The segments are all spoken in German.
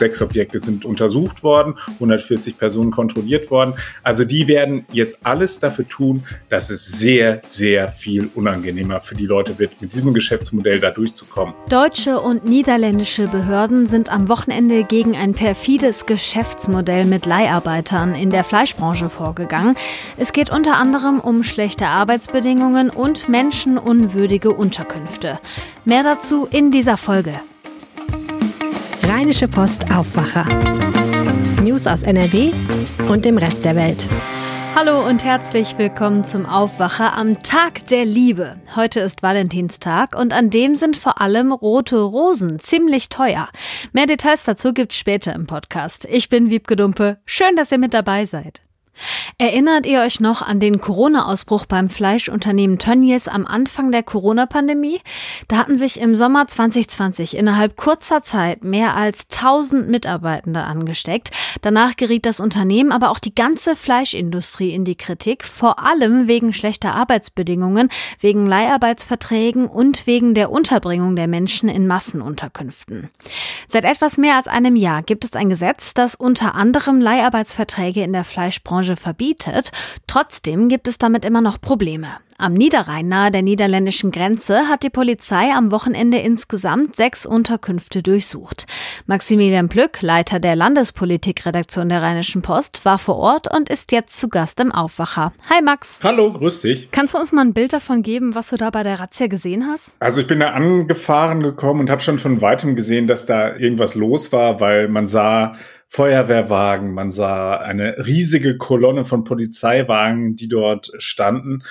Sechs Objekte sind untersucht worden, 140 Personen kontrolliert worden. Also die werden jetzt alles dafür tun, dass es sehr, sehr viel unangenehmer für die Leute wird, mit diesem Geschäftsmodell da durchzukommen. Deutsche und niederländische Behörden sind am Wochenende gegen ein perfides Geschäftsmodell mit Leiharbeitern in der Fleischbranche vorgegangen. Es geht unter anderem um schlechte Arbeitsbedingungen und menschenunwürdige Unterkünfte. Mehr dazu in dieser Folge. Rheinische Post Aufwacher. News aus NRW und dem Rest der Welt. Hallo und herzlich willkommen zum Aufwacher am Tag der Liebe. Heute ist Valentinstag und an dem sind vor allem rote Rosen ziemlich teuer. Mehr Details dazu gibt's später im Podcast. Ich bin Wiebke Dumpe. Schön, dass ihr mit dabei seid. Erinnert ihr euch noch an den Corona-Ausbruch beim Fleischunternehmen Tönnies am Anfang der Corona-Pandemie? Da hatten sich im Sommer 2020 innerhalb kurzer Zeit mehr als 1000 Mitarbeitende angesteckt. Danach geriet das Unternehmen, aber auch die ganze Fleischindustrie in die Kritik, vor allem wegen schlechter Arbeitsbedingungen, wegen Leiharbeitsverträgen und wegen der Unterbringung der Menschen in Massenunterkünften. Seit etwas mehr als einem Jahr gibt es ein Gesetz, das unter anderem Leiharbeitsverträge in der Fleischbranche Branche verbietet. Trotzdem gibt es damit immer noch Probleme. Am Niederrhein nahe der niederländischen Grenze hat die Polizei am Wochenende insgesamt sechs Unterkünfte durchsucht. Maximilian Plück, Leiter der Landespolitikredaktion der Rheinischen Post, war vor Ort und ist jetzt zu Gast im Aufwacher. Hi Max. Hallo, grüß dich. Kannst du uns mal ein Bild davon geben, was du da bei der Razzia gesehen hast? Also ich bin da angefahren gekommen und habe schon von weitem gesehen, dass da irgendwas los war, weil man sah Feuerwehrwagen, man sah eine riesige Kolonne von Polizeiwagen, die dort standen.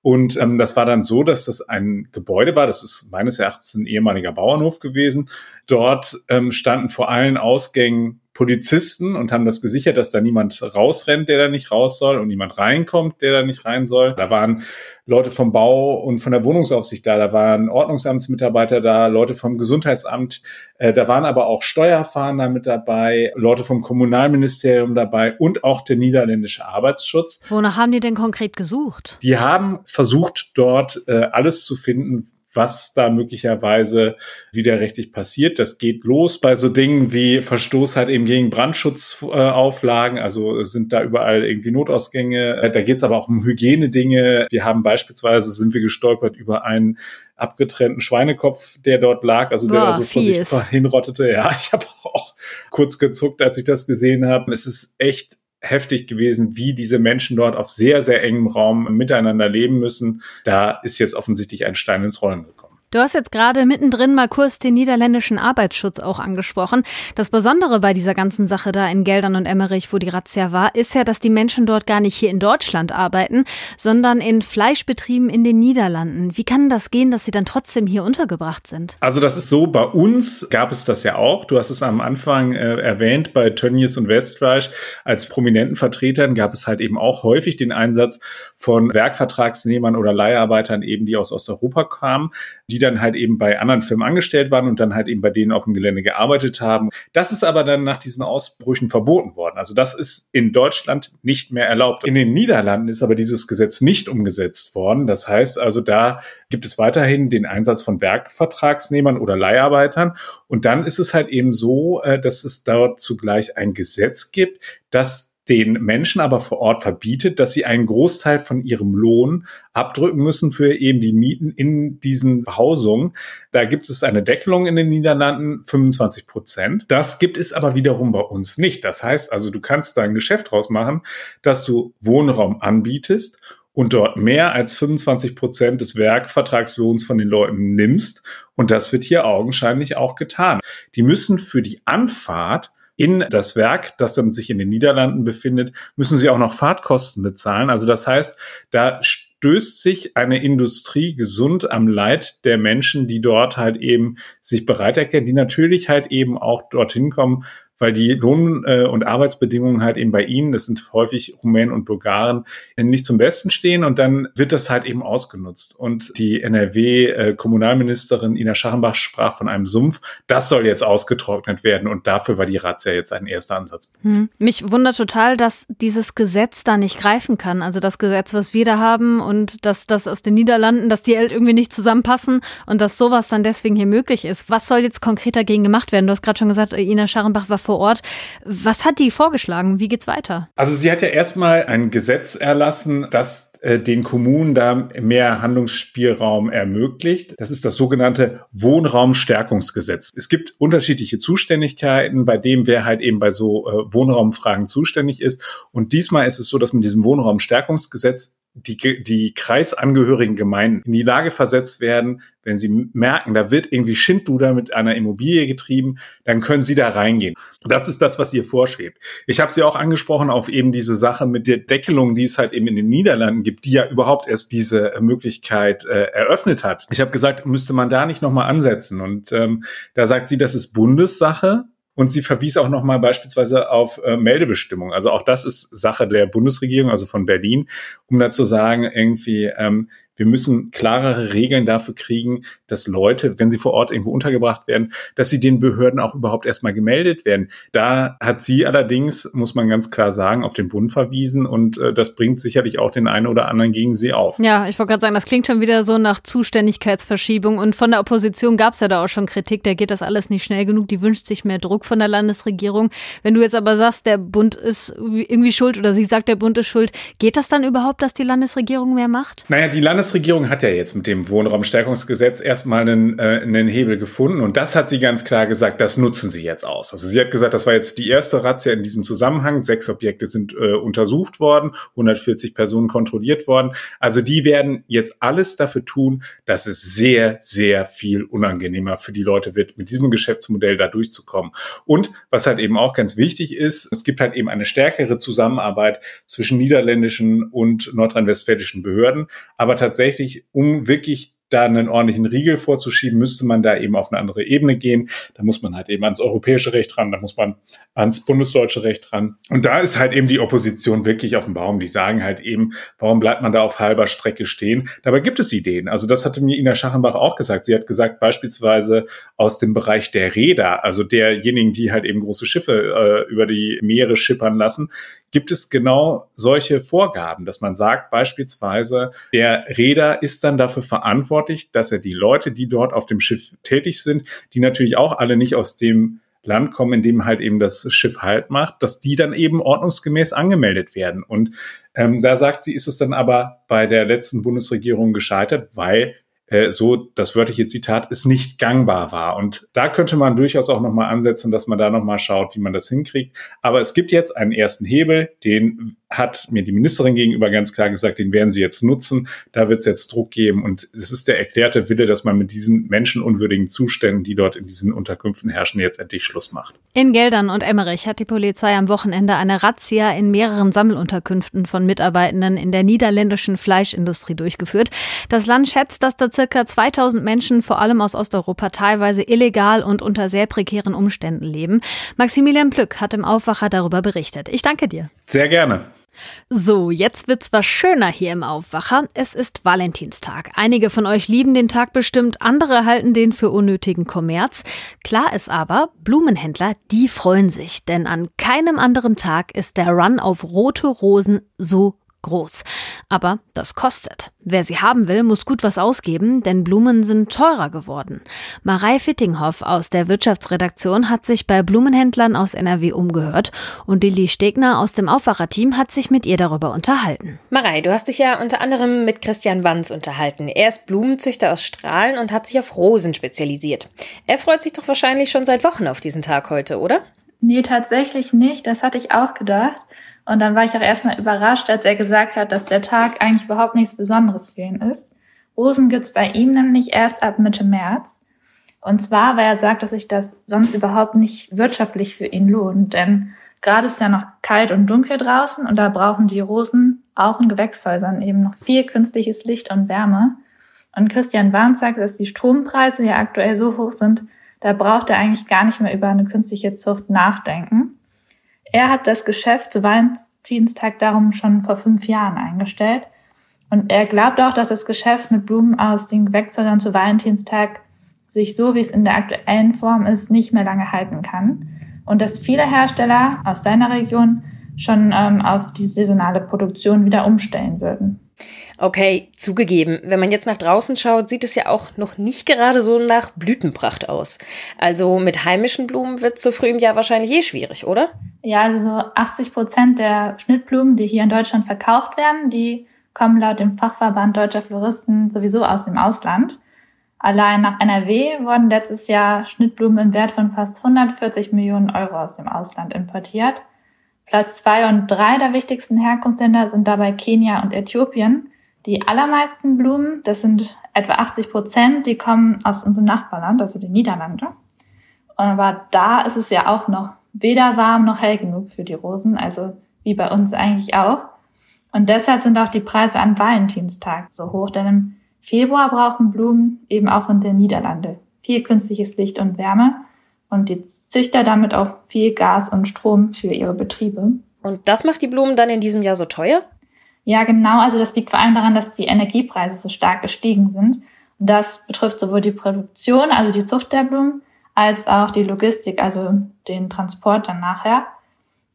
Und ähm, das war dann so, dass das ein Gebäude war, das ist meines Erachtens ein ehemaliger Bauernhof gewesen. Dort ähm, standen vor allen Ausgängen Polizisten und haben das gesichert, dass da niemand rausrennt, der da nicht raus soll und niemand reinkommt, der da nicht rein soll. Da waren Leute vom Bau und von der Wohnungsaufsicht da, da waren Ordnungsamtsmitarbeiter da, Leute vom Gesundheitsamt, äh, da waren aber auch Steuerfahnder mit dabei, Leute vom Kommunalministerium dabei und auch der niederländische Arbeitsschutz. Wonach haben die denn konkret gesucht? Die haben versucht, dort äh, alles zu finden, was da möglicherweise widerrechtlich passiert. Das geht los bei so Dingen wie Verstoß halt eben gegen Brandschutzauflagen. Also sind da überall irgendwie Notausgänge. Äh, da geht es aber auch um Hygienedinge. Wir haben beispielsweise, sind wir gestolpert über einen abgetrennten Schweinekopf, der dort lag, also der Boah, da so vor sich hinrottete. Ja, ich habe auch kurz gezuckt, als ich das gesehen habe. Es ist echt heftig gewesen, wie diese Menschen dort auf sehr, sehr engem Raum miteinander leben müssen. Da ist jetzt offensichtlich ein Stein ins Rollen gekommen. Du hast jetzt gerade mittendrin mal kurz den niederländischen Arbeitsschutz auch angesprochen. Das Besondere bei dieser ganzen Sache da in Geldern und Emmerich, wo die Razzia war, ist ja, dass die Menschen dort gar nicht hier in Deutschland arbeiten, sondern in Fleischbetrieben in den Niederlanden. Wie kann das gehen, dass sie dann trotzdem hier untergebracht sind? Also das ist so, bei uns gab es das ja auch. Du hast es am Anfang äh, erwähnt, bei Tönnies und Westfleisch als prominenten Vertretern gab es halt eben auch häufig den Einsatz von Werkvertragsnehmern oder Leiharbeitern eben, die aus Osteuropa kamen, die die dann halt eben bei anderen Firmen angestellt waren und dann halt eben bei denen auf dem Gelände gearbeitet haben. Das ist aber dann nach diesen Ausbrüchen verboten worden. Also das ist in Deutschland nicht mehr erlaubt. In den Niederlanden ist aber dieses Gesetz nicht umgesetzt worden. Das heißt also, da gibt es weiterhin den Einsatz von Werkvertragsnehmern oder Leiharbeitern. Und dann ist es halt eben so, äh, dass es dort zugleich ein Gesetz gibt, das den Menschen aber vor Ort verbietet, dass sie einen Großteil von ihrem Lohn abdrücken müssen für eben die Mieten in diesen Behausungen. Da gibt es eine Deckelung in den Niederlanden, 25 Prozent. Das gibt es aber wiederum bei uns nicht. Das heißt also, du kannst da ein Geschäft draus machen, dass du Wohnraum anbietest und dort mehr als 25 Prozent des Werkvertragslohns von den Leuten nimmst. Und das wird hier augenscheinlich auch getan. Die müssen für die Anfahrt in das Werk, das dann sich in den Niederlanden befindet, müssen sie auch noch Fahrtkosten bezahlen. Also das heißt, da stößt sich eine Industrie gesund am Leid der Menschen, die dort halt eben sich bereit erkennen, die natürlich halt eben auch dorthin kommen, weil die Lohn- äh, und Arbeitsbedingungen halt eben bei ihnen, das sind häufig Rumänen und Bulgaren, nicht zum Besten stehen und dann wird das halt eben ausgenutzt. Und die NRW-Kommunalministerin äh, Ina Scharrenbach sprach von einem Sumpf. Das soll jetzt ausgetrocknet werden und dafür war die Razzia jetzt ein erster Ansatz. Hm. Mich wundert total, dass dieses Gesetz da nicht greifen kann. Also das Gesetz, was wir da haben und dass das aus den Niederlanden, dass die halt irgendwie nicht zusammenpassen und dass sowas dann deswegen hier möglich ist. Was soll jetzt konkret dagegen gemacht werden? Du hast gerade schon gesagt, Ina Scharrenbach war vor Ort. Was hat die vorgeschlagen? Wie geht's weiter? Also sie hat ja erstmal ein Gesetz erlassen, das äh, den Kommunen da mehr Handlungsspielraum ermöglicht. Das ist das sogenannte Wohnraumstärkungsgesetz. Es gibt unterschiedliche Zuständigkeiten, bei dem wer halt eben bei so äh, Wohnraumfragen zuständig ist. Und diesmal ist es so, dass mit diesem Wohnraumstärkungsgesetz die, die kreisangehörigen Gemeinden in die Lage versetzt werden, wenn sie merken, da wird irgendwie Schindluder mit einer Immobilie getrieben, dann können sie da reingehen. Das ist das, was ihr vorschwebt. Ich habe sie auch angesprochen auf eben diese Sache mit der Deckelung, die es halt eben in den Niederlanden gibt, die ja überhaupt erst diese Möglichkeit äh, eröffnet hat. Ich habe gesagt, müsste man da nicht nochmal ansetzen. Und ähm, da sagt sie, das ist Bundessache. Und sie verwies auch nochmal beispielsweise auf äh, Meldebestimmung. Also auch das ist Sache der Bundesregierung, also von Berlin, um da zu sagen, irgendwie, ähm, wir müssen klarere Regeln dafür kriegen, dass Leute, wenn sie vor Ort irgendwo untergebracht werden, dass sie den Behörden auch überhaupt erstmal gemeldet werden. Da hat sie allerdings, muss man ganz klar sagen, auf den Bund verwiesen und äh, das bringt sicherlich auch den einen oder anderen gegen sie auf. Ja, ich wollte gerade sagen, das klingt schon wieder so nach Zuständigkeitsverschiebung und von der Opposition gab es ja da auch schon Kritik, da geht das alles nicht schnell genug, die wünscht sich mehr Druck von der Landesregierung. Wenn du jetzt aber sagst, der Bund ist irgendwie schuld oder sie sagt, der Bund ist schuld, geht das dann überhaupt, dass die Landesregierung mehr macht? Naja, die Landesregierung hat ja jetzt mit dem Wohnraumstärkungsgesetz erstmal einen, äh, einen Hebel gefunden und das hat sie ganz klar gesagt, das nutzen sie jetzt aus. Also sie hat gesagt, das war jetzt die erste Razzia in diesem Zusammenhang. Sechs Objekte sind äh, untersucht worden, 140 Personen kontrolliert worden. Also die werden jetzt alles dafür tun, dass es sehr, sehr viel unangenehmer für die Leute wird, mit diesem Geschäftsmodell da durchzukommen. Und was halt eben auch ganz wichtig ist, es gibt halt eben eine stärkere Zusammenarbeit zwischen niederländischen und nordrhein-westfälischen Behörden. Aber tatsächlich, um wirklich da einen ordentlichen Riegel vorzuschieben, müsste man da eben auf eine andere Ebene gehen. Da muss man halt eben ans europäische Recht ran, da muss man ans bundesdeutsche Recht ran. Und da ist halt eben die Opposition wirklich auf dem Baum. Die sagen halt eben, warum bleibt man da auf halber Strecke stehen? Dabei gibt es Ideen. Also das hatte mir Ina Schachenbach auch gesagt. Sie hat gesagt, beispielsweise aus dem Bereich der Räder, also derjenigen, die halt eben große Schiffe äh, über die Meere schippern lassen, gibt es genau solche Vorgaben, dass man sagt, beispielsweise, der Räder ist dann dafür verantwortlich, dass er die Leute, die dort auf dem Schiff tätig sind, die natürlich auch alle nicht aus dem Land kommen, in dem halt eben das Schiff Halt macht, dass die dann eben ordnungsgemäß angemeldet werden. Und ähm, da sagt sie, ist es dann aber bei der letzten Bundesregierung gescheitert, weil äh, so das wörtliche Zitat, es nicht gangbar war. Und da könnte man durchaus auch nochmal ansetzen, dass man da nochmal schaut, wie man das hinkriegt. Aber es gibt jetzt einen ersten Hebel, den hat mir die Ministerin gegenüber ganz klar gesagt, den werden sie jetzt nutzen. Da wird es jetzt Druck geben. Und es ist der erklärte Wille, dass man mit diesen menschenunwürdigen Zuständen, die dort in diesen Unterkünften herrschen, jetzt endlich Schluss macht. In Geldern und Emmerich hat die Polizei am Wochenende eine Razzia in mehreren Sammelunterkünften von Mitarbeitenden in der niederländischen Fleischindustrie durchgeführt. Das Land schätzt, dass da circa 2000 Menschen, vor allem aus Osteuropa, teilweise illegal und unter sehr prekären Umständen leben. Maximilian Plück hat im Aufwacher darüber berichtet. Ich danke dir. Sehr gerne. So, jetzt wird's was schöner hier im Aufwacher. Es ist Valentinstag. Einige von euch lieben den Tag bestimmt, andere halten den für unnötigen Kommerz. Klar ist aber, Blumenhändler, die freuen sich, denn an keinem anderen Tag ist der Run auf rote Rosen so groß. Aber das kostet. Wer sie haben will, muss gut was ausgeben, denn Blumen sind teurer geworden. Marei Fittinghoff aus der Wirtschaftsredaktion hat sich bei Blumenhändlern aus NRW umgehört und Lilly Stegner aus dem Aufwacherteam hat sich mit ihr darüber unterhalten. Marei, du hast dich ja unter anderem mit Christian Wanz unterhalten. Er ist Blumenzüchter aus Strahlen und hat sich auf Rosen spezialisiert. Er freut sich doch wahrscheinlich schon seit Wochen auf diesen Tag heute, oder? Nee, tatsächlich nicht. Das hatte ich auch gedacht. Und dann war ich auch erstmal überrascht, als er gesagt hat, dass der Tag eigentlich überhaupt nichts Besonderes für ihn ist. Rosen gibt's bei ihm nämlich erst ab Mitte März. Und zwar, weil er sagt, dass sich das sonst überhaupt nicht wirtschaftlich für ihn lohnt. Denn gerade ist ja noch kalt und dunkel draußen und da brauchen die Rosen auch in Gewächshäusern eben noch viel künstliches Licht und Wärme. Und Christian Warns sagt, dass die Strompreise ja aktuell so hoch sind, da braucht er eigentlich gar nicht mehr über eine künstliche Zucht nachdenken. Er hat das Geschäft zu Valentinstag darum schon vor fünf Jahren eingestellt. Und er glaubt auch, dass das Geschäft mit Blumen aus den Gewächshäusern zu Valentinstag sich so, wie es in der aktuellen Form ist, nicht mehr lange halten kann. Und dass viele Hersteller aus seiner Region schon ähm, auf die saisonale Produktion wieder umstellen würden. Okay, zugegeben, wenn man jetzt nach draußen schaut, sieht es ja auch noch nicht gerade so nach Blütenpracht aus. Also mit heimischen Blumen wird es so früh im Jahr wahrscheinlich eh schwierig, oder? Ja, also 80 Prozent der Schnittblumen, die hier in Deutschland verkauft werden, die kommen laut dem Fachverband Deutscher Floristen sowieso aus dem Ausland. Allein nach NRW wurden letztes Jahr Schnittblumen im Wert von fast 140 Millionen Euro aus dem Ausland importiert. Platz zwei und drei der wichtigsten Herkunftsländer sind dabei Kenia und Äthiopien. Die allermeisten Blumen, das sind etwa 80 Prozent, die kommen aus unserem Nachbarland, also den Niederlande. Aber da ist es ja auch noch weder warm noch hell genug für die Rosen, also wie bei uns eigentlich auch. Und deshalb sind auch die Preise an Valentinstag so hoch, denn im Februar brauchen Blumen eben auch in den Niederlande viel künstliches Licht und Wärme und die Züchter damit auch viel Gas und Strom für ihre Betriebe. Und das macht die Blumen dann in diesem Jahr so teuer? Ja, genau. Also das liegt vor allem daran, dass die Energiepreise so stark gestiegen sind. Und das betrifft sowohl die Produktion, also die Zucht der Blumen, als auch die Logistik, also den Transport dann nachher.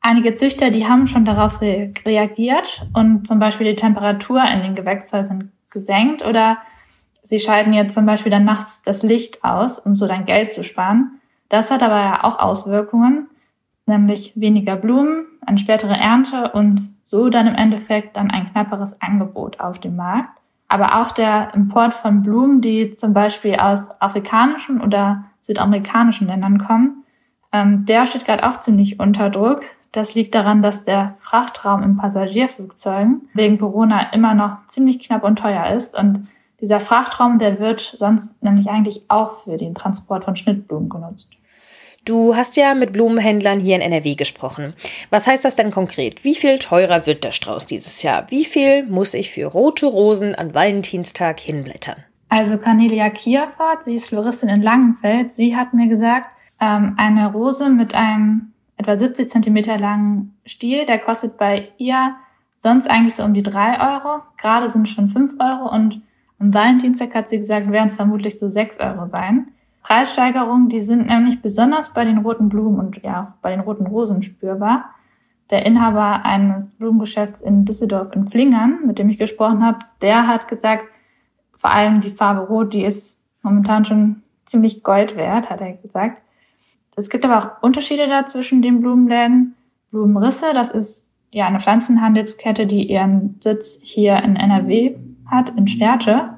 Einige Züchter, die haben schon darauf re reagiert und zum Beispiel die Temperatur in den Gewächshäusern gesenkt oder sie schalten jetzt zum Beispiel dann nachts das Licht aus, um so dann Geld zu sparen. Das hat aber ja auch Auswirkungen, nämlich weniger Blumen, eine spätere Ernte und so dann im Endeffekt dann ein knapperes Angebot auf dem Markt. Aber auch der Import von Blumen, die zum Beispiel aus afrikanischen oder südamerikanischen Ländern kommen, ähm, der steht gerade auch ziemlich unter Druck. Das liegt daran, dass der Frachtraum in Passagierflugzeugen wegen Corona immer noch ziemlich knapp und teuer ist und dieser Frachtraum, der wird sonst nämlich eigentlich auch für den Transport von Schnittblumen genutzt. Du hast ja mit Blumenhändlern hier in NRW gesprochen. Was heißt das denn konkret? Wie viel teurer wird der Strauß dieses Jahr? Wie viel muss ich für rote Rosen an Valentinstag hinblättern? Also Cornelia Kierfahrt, sie ist Floristin in Langenfeld. Sie hat mir gesagt, ähm, eine Rose mit einem etwa 70 Zentimeter langen Stiel, der kostet bei ihr sonst eigentlich so um die drei Euro. Gerade sind schon fünf Euro und am Valentinstag hat sie gesagt, werden es vermutlich so sechs Euro sein. Preissteigerungen, die sind nämlich besonders bei den roten Blumen und ja, bei den roten Rosen spürbar. Der Inhaber eines Blumengeschäfts in Düsseldorf in Flingern, mit dem ich gesprochen habe, der hat gesagt, vor allem die Farbe Rot, die ist momentan schon ziemlich Gold wert, hat er gesagt. Es gibt aber auch Unterschiede da zwischen den Blumenläden. Blumenrisse, das ist ja eine Pflanzenhandelskette, die ihren Sitz hier in NRW hat, in Schwerte.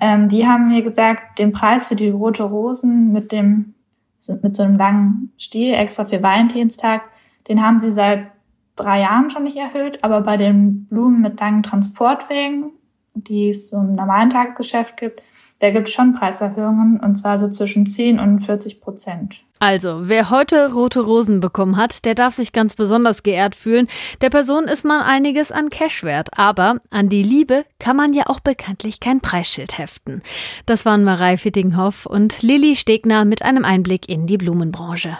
Ähm, die haben mir gesagt, den Preis für die rote Rosen mit dem mit so einem langen Stiel extra für Valentinstag, den haben sie seit drei Jahren schon nicht erhöht, aber bei den Blumen mit langen Transportwegen, die es so im normalen Tagesgeschäft gibt, da gibt es schon Preiserhöhungen und zwar so zwischen 10 und 40 Prozent. Also, wer heute rote Rosen bekommen hat, der darf sich ganz besonders geehrt fühlen. Der Person ist man einiges an Cash wert, aber an die Liebe kann man ja auch bekanntlich kein Preisschild heften. Das waren Marei Fittinghoff und Lilly Stegner mit einem Einblick in die Blumenbranche.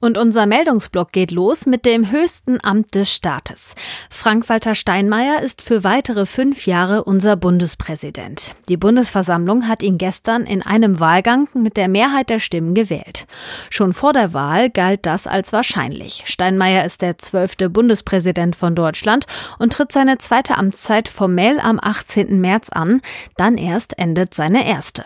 Und unser Meldungsblock geht los mit dem höchsten Amt des Staates. Frank-Walter Steinmeier ist für weitere fünf Jahre unser Bundespräsident. Die Bundesversammlung hat ihn gestern in einem Wahlgang mit der Mehrheit der Stimmen gewählt. Schon vor der Wahl galt das als wahrscheinlich. Steinmeier ist der zwölfte Bundespräsident von Deutschland und tritt seine zweite Amtszeit formell am 18. März an. Dann erst endet seine erste.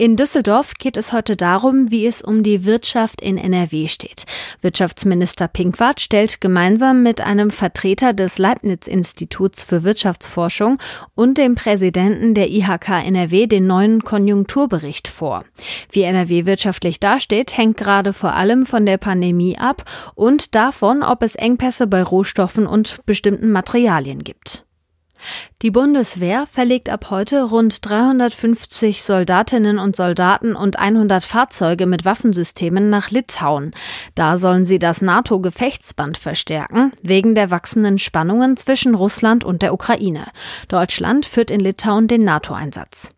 In Düsseldorf geht es heute darum, wie es um die Wirtschaft in NRW steht. Wirtschaftsminister Pinkwart stellt gemeinsam mit einem Vertreter des Leibniz-Instituts für Wirtschaftsforschung und dem Präsidenten der IHK NRW den neuen Konjunkturbericht vor. Wie NRW wirtschaftlich dasteht, hängt gerade vor allem von der Pandemie ab und davon, ob es Engpässe bei Rohstoffen und bestimmten Materialien gibt. Die Bundeswehr verlegt ab heute rund 350 Soldatinnen und Soldaten und 100 Fahrzeuge mit Waffensystemen nach Litauen. Da sollen sie das NATO-Gefechtsband verstärken, wegen der wachsenden Spannungen zwischen Russland und der Ukraine. Deutschland führt in Litauen den NATO-Einsatz.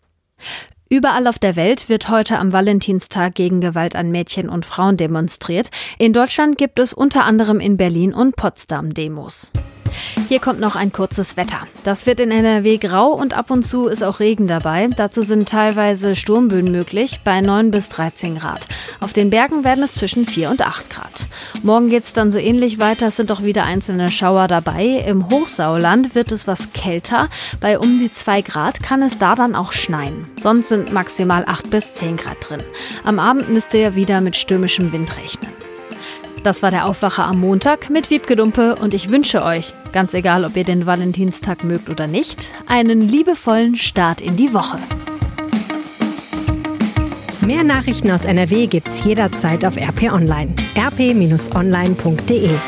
Überall auf der Welt wird heute am Valentinstag gegen Gewalt an Mädchen und Frauen demonstriert. In Deutschland gibt es unter anderem in Berlin und Potsdam Demos. Hier kommt noch ein kurzes Wetter. Das wird in NRW grau und ab und zu ist auch Regen dabei. Dazu sind teilweise Sturmböen möglich bei 9 bis 13 Grad. Auf den Bergen werden es zwischen 4 und 8 Grad. Morgen geht es dann so ähnlich weiter. Es sind auch wieder einzelne Schauer dabei. Im Hochsauerland wird es was kälter. Bei um die 2 Grad kann es da dann auch schneien. Sonst sind maximal 8 bis 10 Grad drin. Am Abend müsst ihr wieder mit stürmischem Wind rechnen. Das war der Aufwacher am Montag mit Wiebke Dumpe und ich wünsche euch, ganz egal ob ihr den Valentinstag mögt oder nicht, einen liebevollen Start in die Woche. Mehr Nachrichten aus NRW gibt's jederzeit auf RP Online. rp-online.de